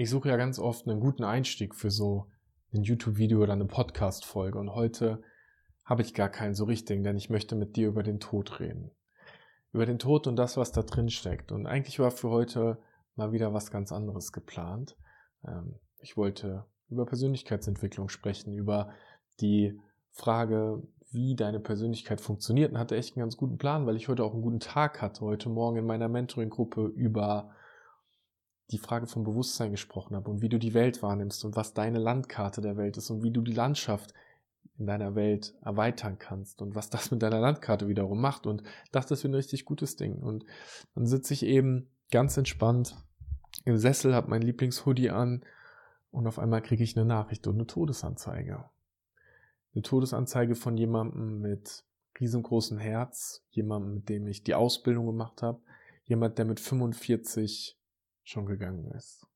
Ich suche ja ganz oft einen guten Einstieg für so ein YouTube-Video oder eine Podcast-Folge und heute habe ich gar keinen so richtigen, denn ich möchte mit dir über den Tod reden. Über den Tod und das, was da drin steckt. Und eigentlich war für heute mal wieder was ganz anderes geplant. Ähm, ich wollte über Persönlichkeitsentwicklung sprechen, über die Frage, wie deine Persönlichkeit funktioniert und hatte echt einen ganz guten Plan, weil ich heute auch einen guten Tag hatte, heute Morgen in meiner Mentoring-Gruppe über die Frage vom Bewusstsein gesprochen habe und wie du die Welt wahrnimmst und was deine Landkarte der Welt ist und wie du die Landschaft in deiner Welt erweitern kannst und was das mit deiner Landkarte wiederum macht. Und dachte, das ist ein richtig gutes Ding. Und dann sitze ich eben ganz entspannt im Sessel, habe mein Lieblingshoodie an und auf einmal kriege ich eine Nachricht und eine Todesanzeige. Eine Todesanzeige von jemandem mit riesengroßem Herz, jemandem, mit dem ich die Ausbildung gemacht habe, jemand, der mit 45 schon gegangen ist.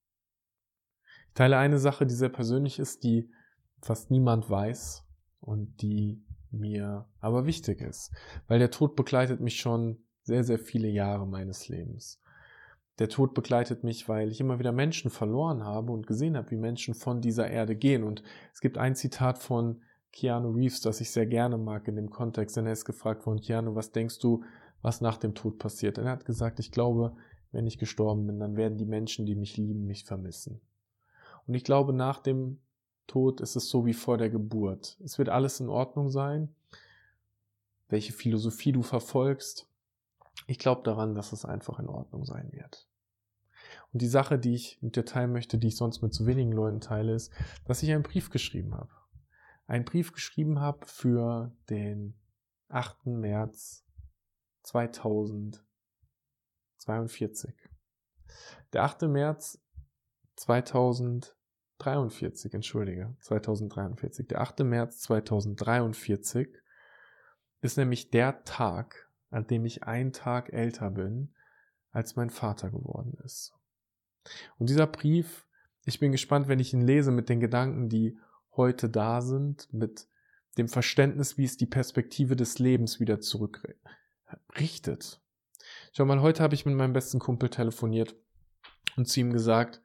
Ich teile eine Sache, die sehr persönlich ist, die fast niemand weiß und die mir aber wichtig ist, weil der Tod begleitet mich schon sehr, sehr viele Jahre meines Lebens. Der Tod begleitet mich, weil ich immer wieder Menschen verloren habe und gesehen habe, wie Menschen von dieser Erde gehen. Und es gibt ein Zitat von Keanu Reeves, das ich sehr gerne mag in dem Kontext, denn er ist gefragt worden, Keanu, was denkst du, was nach dem Tod passiert? Und er hat gesagt, ich glaube, wenn ich gestorben bin, dann werden die Menschen, die mich lieben, mich vermissen. Und ich glaube, nach dem Tod ist es so wie vor der Geburt. Es wird alles in Ordnung sein, welche Philosophie du verfolgst. Ich glaube daran, dass es einfach in Ordnung sein wird. Und die Sache, die ich mit dir teilen möchte, die ich sonst mit so wenigen Leuten teile, ist, dass ich einen Brief geschrieben habe. Einen Brief geschrieben habe für den 8. März 2000. 42. Der 8. März 2043, entschuldige, 2043. Der 8. März 2043 ist nämlich der Tag, an dem ich einen Tag älter bin, als mein Vater geworden ist. Und dieser Brief, ich bin gespannt, wenn ich ihn lese mit den Gedanken, die heute da sind, mit dem Verständnis, wie es die Perspektive des Lebens wieder zurückrichtet. Schau mal, heute habe ich mit meinem besten Kumpel telefoniert und zu ihm gesagt,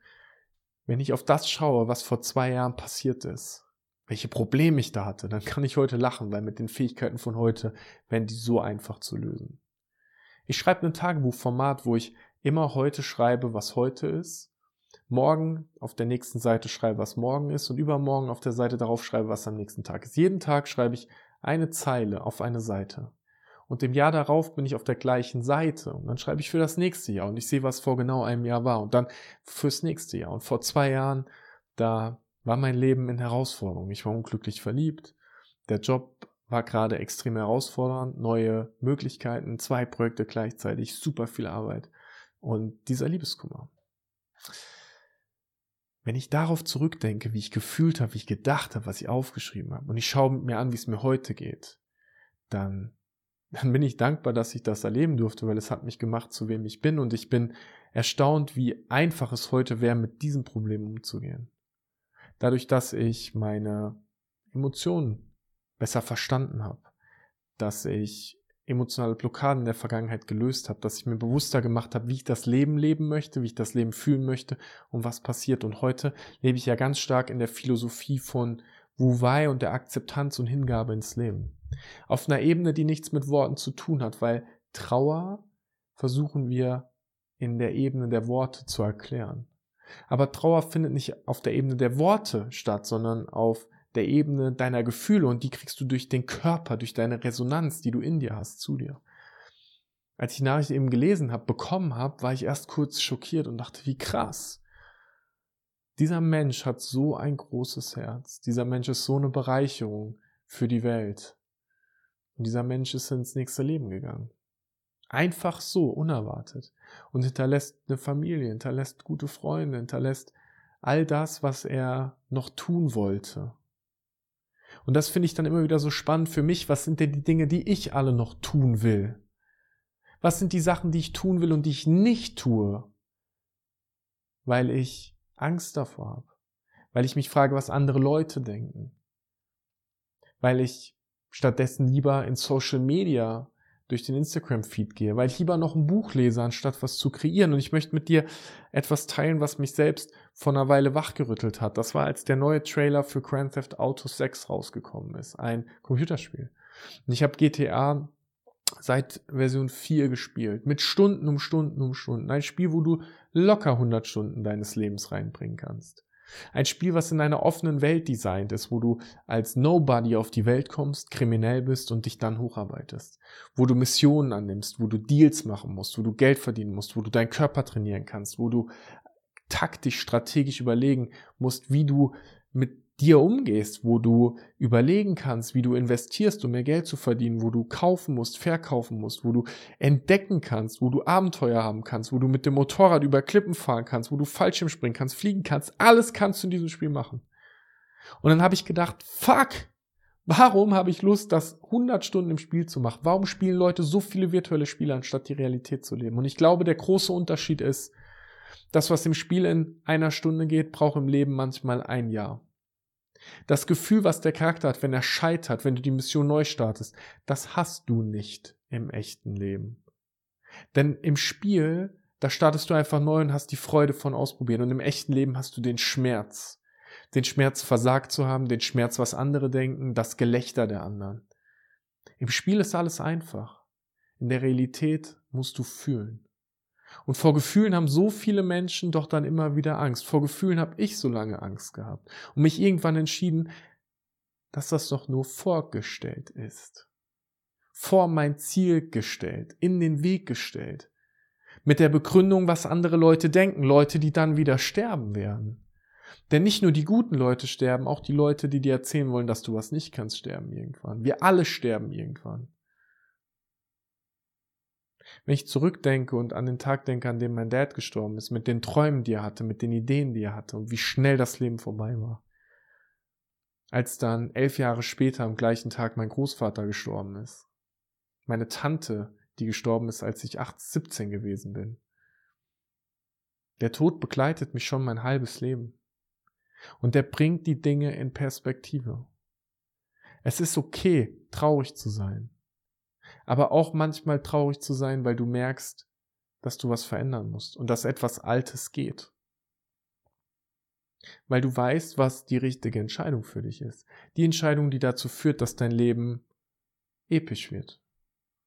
wenn ich auf das schaue, was vor zwei Jahren passiert ist, welche Probleme ich da hatte, dann kann ich heute lachen, weil mit den Fähigkeiten von heute wären die so einfach zu lösen. Ich schreibe ein Tagebuchformat, wo ich immer heute schreibe, was heute ist, morgen auf der nächsten Seite schreibe, was morgen ist und übermorgen auf der Seite darauf schreibe, was am nächsten Tag ist. Jeden Tag schreibe ich eine Zeile auf eine Seite. Und im Jahr darauf bin ich auf der gleichen Seite. Und dann schreibe ich für das nächste Jahr und ich sehe, was vor genau einem Jahr war. Und dann fürs nächste Jahr. Und vor zwei Jahren, da war mein Leben in Herausforderung. Ich war unglücklich verliebt. Der Job war gerade extrem herausfordernd. Neue Möglichkeiten, zwei Projekte gleichzeitig, super viel Arbeit. Und dieser Liebeskummer. Wenn ich darauf zurückdenke, wie ich gefühlt habe, wie ich gedacht habe, was ich aufgeschrieben habe, und ich schaue mir an, wie es mir heute geht, dann dann bin ich dankbar, dass ich das erleben durfte, weil es hat mich gemacht, zu wem ich bin. Und ich bin erstaunt, wie einfach es heute wäre, mit diesem Problem umzugehen. Dadurch, dass ich meine Emotionen besser verstanden habe, dass ich emotionale Blockaden in der Vergangenheit gelöst habe, dass ich mir bewusster gemacht habe, wie ich das Leben leben möchte, wie ich das Leben fühlen möchte und was passiert. Und heute lebe ich ja ganz stark in der Philosophie von Wu Wei und der Akzeptanz und Hingabe ins Leben. Auf einer Ebene, die nichts mit Worten zu tun hat, weil Trauer versuchen wir in der Ebene der Worte zu erklären. Aber Trauer findet nicht auf der Ebene der Worte statt, sondern auf der Ebene deiner Gefühle und die kriegst du durch den Körper, durch deine Resonanz, die du in dir hast, zu dir. Als ich die Nachricht eben gelesen habe, bekommen habe, war ich erst kurz schockiert und dachte, wie krass. Dieser Mensch hat so ein großes Herz. Dieser Mensch ist so eine Bereicherung für die Welt. Und dieser Mensch ist ins nächste Leben gegangen. Einfach so, unerwartet. Und hinterlässt eine Familie, hinterlässt gute Freunde, hinterlässt all das, was er noch tun wollte. Und das finde ich dann immer wieder so spannend für mich. Was sind denn die Dinge, die ich alle noch tun will? Was sind die Sachen, die ich tun will und die ich nicht tue? Weil ich Angst davor habe. Weil ich mich frage, was andere Leute denken. Weil ich stattdessen lieber in Social Media durch den Instagram-Feed gehe, weil ich lieber noch ein Buch lese, anstatt was zu kreieren. Und ich möchte mit dir etwas teilen, was mich selbst vor einer Weile wachgerüttelt hat. Das war, als der neue Trailer für Grand Theft Auto 6 rausgekommen ist. Ein Computerspiel. Und ich habe GTA seit Version 4 gespielt. Mit Stunden um Stunden um Stunden. Ein Spiel, wo du locker 100 Stunden deines Lebens reinbringen kannst. Ein Spiel, was in einer offenen Welt designt ist, wo du als Nobody auf die Welt kommst, kriminell bist und dich dann hocharbeitest. Wo du Missionen annimmst, wo du Deals machen musst, wo du Geld verdienen musst, wo du deinen Körper trainieren kannst, wo du taktisch, strategisch überlegen musst, wie du mit dir umgehst, wo du überlegen kannst, wie du investierst, um mehr Geld zu verdienen, wo du kaufen musst, verkaufen musst, wo du entdecken kannst, wo du Abenteuer haben kannst, wo du mit dem Motorrad über Klippen fahren kannst, wo du Fallschirm springen kannst, fliegen kannst, alles kannst du in diesem Spiel machen. Und dann habe ich gedacht, fuck, warum habe ich Lust, das 100 Stunden im Spiel zu machen? Warum spielen Leute so viele virtuelle Spiele, anstatt die Realität zu leben? Und ich glaube, der große Unterschied ist, das, was im Spiel in einer Stunde geht, braucht im Leben manchmal ein Jahr. Das Gefühl, was der Charakter hat, wenn er scheitert, wenn du die Mission neu startest, das hast du nicht im echten Leben. Denn im Spiel, da startest du einfach neu und hast die Freude von ausprobieren. Und im echten Leben hast du den Schmerz. Den Schmerz versagt zu haben, den Schmerz, was andere denken, das Gelächter der anderen. Im Spiel ist alles einfach. In der Realität musst du fühlen. Und vor Gefühlen haben so viele Menschen doch dann immer wieder Angst. Vor Gefühlen habe ich so lange Angst gehabt und mich irgendwann entschieden, dass das doch nur vorgestellt ist. Vor mein Ziel gestellt, in den Weg gestellt. Mit der Begründung, was andere Leute denken, Leute, die dann wieder sterben werden. Denn nicht nur die guten Leute sterben, auch die Leute, die dir erzählen wollen, dass du was nicht kannst, sterben irgendwann. Wir alle sterben irgendwann. Wenn ich zurückdenke und an den Tag denke, an dem mein Dad gestorben ist, mit den Träumen, die er hatte, mit den Ideen, die er hatte und wie schnell das Leben vorbei war. Als dann elf Jahre später am gleichen Tag mein Großvater gestorben ist. Meine Tante, die gestorben ist, als ich 8, 17 gewesen bin. Der Tod begleitet mich schon mein halbes Leben. Und der bringt die Dinge in Perspektive. Es ist okay, traurig zu sein aber auch manchmal traurig zu sein, weil du merkst, dass du was verändern musst und dass etwas Altes geht. Weil du weißt, was die richtige Entscheidung für dich ist. Die Entscheidung, die dazu führt, dass dein Leben episch wird.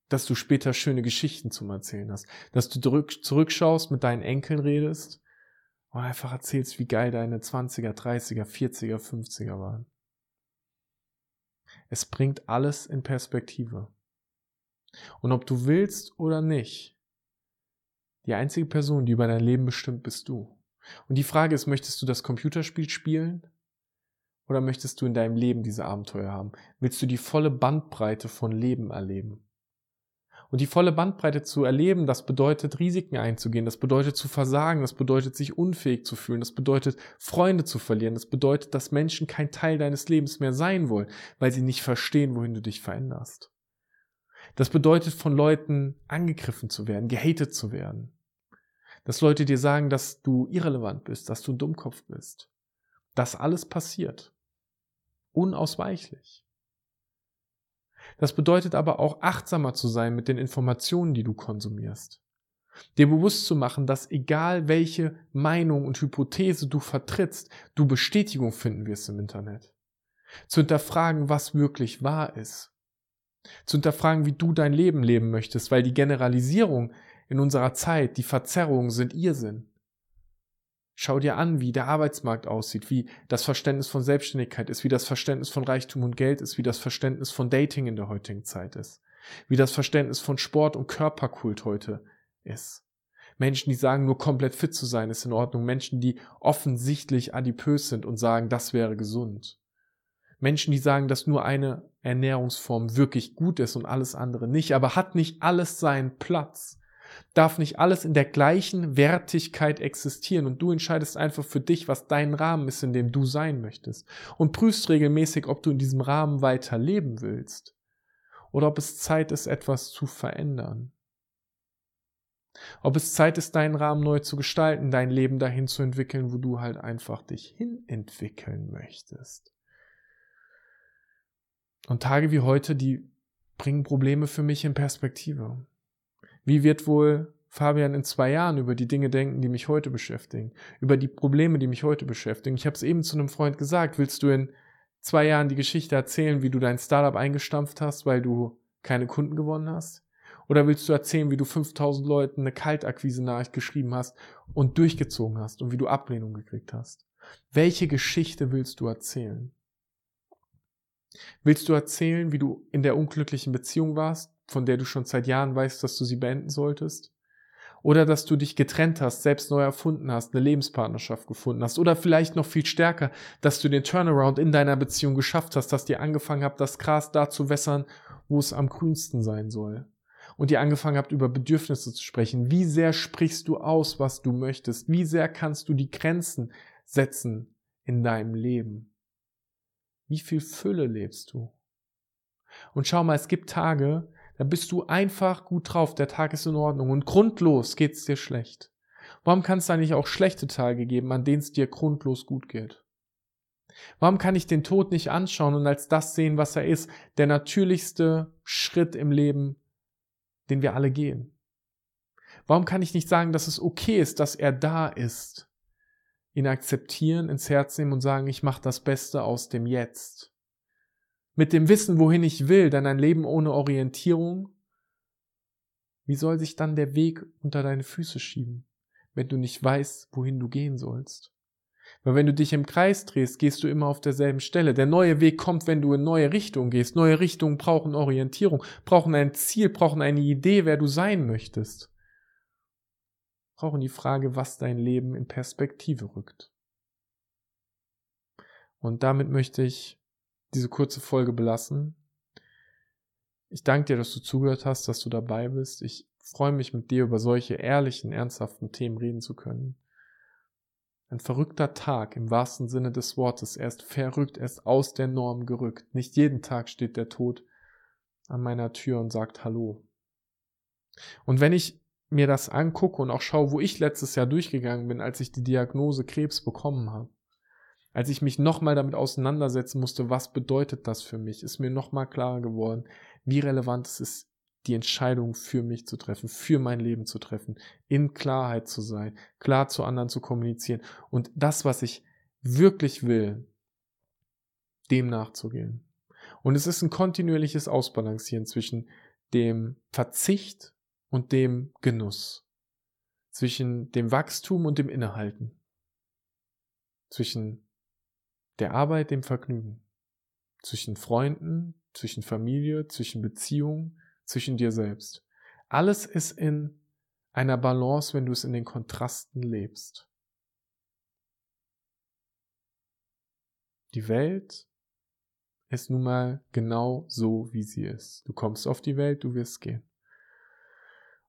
Dass du später schöne Geschichten zum Erzählen hast. Dass du zurückschaust, mit deinen Enkeln redest und einfach erzählst, wie geil deine 20er, 30er, 40er, 50er waren. Es bringt alles in Perspektive. Und ob du willst oder nicht, die einzige Person, die über dein Leben bestimmt, bist du. Und die Frage ist, möchtest du das Computerspiel spielen? Oder möchtest du in deinem Leben diese Abenteuer haben? Willst du die volle Bandbreite von Leben erleben? Und die volle Bandbreite zu erleben, das bedeutet Risiken einzugehen, das bedeutet zu versagen, das bedeutet sich unfähig zu fühlen, das bedeutet Freunde zu verlieren, das bedeutet, dass Menschen kein Teil deines Lebens mehr sein wollen, weil sie nicht verstehen, wohin du dich veränderst. Das bedeutet, von Leuten angegriffen zu werden, gehatet zu werden. Dass Leute dir sagen, dass du irrelevant bist, dass du ein Dummkopf bist. Das alles passiert. Unausweichlich. Das bedeutet aber auch achtsamer zu sein mit den Informationen, die du konsumierst. Dir bewusst zu machen, dass egal welche Meinung und Hypothese du vertrittst, du Bestätigung finden wirst im Internet. Zu hinterfragen, was wirklich wahr ist zu hinterfragen, wie du dein Leben leben möchtest, weil die Generalisierung in unserer Zeit, die Verzerrungen sind Irrsinn. Schau dir an, wie der Arbeitsmarkt aussieht, wie das Verständnis von Selbstständigkeit ist, wie das Verständnis von Reichtum und Geld ist, wie das Verständnis von Dating in der heutigen Zeit ist, wie das Verständnis von Sport und Körperkult heute ist. Menschen, die sagen, nur komplett fit zu sein, ist in Ordnung. Menschen, die offensichtlich adipös sind und sagen, das wäre gesund. Menschen, die sagen, dass nur eine Ernährungsform wirklich gut ist und alles andere nicht, aber hat nicht alles seinen Platz? Darf nicht alles in der gleichen Wertigkeit existieren und du entscheidest einfach für dich, was dein Rahmen ist, in dem du sein möchtest und prüfst regelmäßig, ob du in diesem Rahmen weiter leben willst oder ob es Zeit ist, etwas zu verändern. Ob es Zeit ist, deinen Rahmen neu zu gestalten, dein Leben dahin zu entwickeln, wo du halt einfach dich hin entwickeln möchtest. Und Tage wie heute, die bringen Probleme für mich in Perspektive. Wie wird wohl Fabian in zwei Jahren über die Dinge denken, die mich heute beschäftigen, über die Probleme, die mich heute beschäftigen? Ich habe es eben zu einem Freund gesagt, willst du in zwei Jahren die Geschichte erzählen, wie du dein Startup eingestampft hast, weil du keine Kunden gewonnen hast? Oder willst du erzählen, wie du 5000 Leuten eine Kaltakquise-Nachricht geschrieben hast und durchgezogen hast und wie du Ablehnung gekriegt hast? Welche Geschichte willst du erzählen? Willst du erzählen, wie du in der unglücklichen Beziehung warst, von der du schon seit Jahren weißt, dass du sie beenden solltest? Oder dass du dich getrennt hast, selbst neu erfunden hast, eine Lebenspartnerschaft gefunden hast. Oder vielleicht noch viel stärker, dass du den Turnaround in deiner Beziehung geschafft hast, dass dir angefangen habt, das Gras da zu wässern, wo es am grünsten sein soll. Und ihr angefangen habt, über Bedürfnisse zu sprechen. Wie sehr sprichst du aus, was du möchtest? Wie sehr kannst du die Grenzen setzen in deinem Leben? Wie viel Fülle lebst du? Und schau mal, es gibt Tage, da bist du einfach gut drauf, der Tag ist in Ordnung und grundlos geht's dir schlecht. Warum kann es da nicht auch schlechte Tage geben, an denen es dir grundlos gut geht? Warum kann ich den Tod nicht anschauen und als das sehen, was er ist, der natürlichste Schritt im Leben, den wir alle gehen? Warum kann ich nicht sagen, dass es okay ist, dass er da ist? Ihn akzeptieren, ins Herz nehmen und sagen, ich mache das Beste aus dem Jetzt mit dem Wissen, wohin ich will, denn ein Leben ohne Orientierung, wie soll sich dann der Weg unter deine Füße schieben, wenn du nicht weißt, wohin du gehen sollst? Weil wenn du dich im Kreis drehst, gehst du immer auf derselben Stelle. Der neue Weg kommt, wenn du in neue Richtungen gehst. Neue Richtungen brauchen Orientierung, brauchen ein Ziel, brauchen eine Idee, wer du sein möchtest. Brauchen die Frage, was dein Leben in Perspektive rückt. Und damit möchte ich diese kurze Folge belassen. Ich danke dir, dass du zugehört hast, dass du dabei bist. Ich freue mich mit dir über solche ehrlichen, ernsthaften Themen reden zu können. Ein verrückter Tag im wahrsten Sinne des Wortes. Er ist verrückt, er ist aus der Norm gerückt. Nicht jeden Tag steht der Tod an meiner Tür und sagt Hallo. Und wenn ich mir das angucke und auch schaue, wo ich letztes Jahr durchgegangen bin, als ich die Diagnose Krebs bekommen habe, als ich mich nochmal damit auseinandersetzen musste, was bedeutet das für mich, ist mir nochmal klarer geworden, wie relevant es ist, die Entscheidung für mich zu treffen, für mein Leben zu treffen, in Klarheit zu sein, klar zu anderen zu kommunizieren und das, was ich wirklich will, dem nachzugehen. Und es ist ein kontinuierliches Ausbalancieren zwischen dem Verzicht und dem Genuss, zwischen dem Wachstum und dem Innehalten, zwischen der Arbeit, dem Vergnügen. Zwischen Freunden, zwischen Familie, zwischen Beziehungen, zwischen dir selbst. Alles ist in einer Balance, wenn du es in den Kontrasten lebst. Die Welt ist nun mal genau so, wie sie ist. Du kommst auf die Welt, du wirst gehen.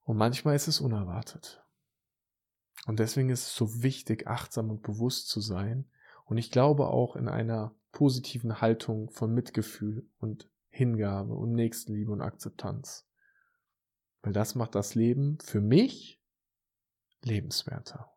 Und manchmal ist es unerwartet. Und deswegen ist es so wichtig, achtsam und bewusst zu sein, und ich glaube auch in einer positiven Haltung von Mitgefühl und Hingabe und Nächstenliebe und Akzeptanz. Weil das macht das Leben für mich lebenswerter.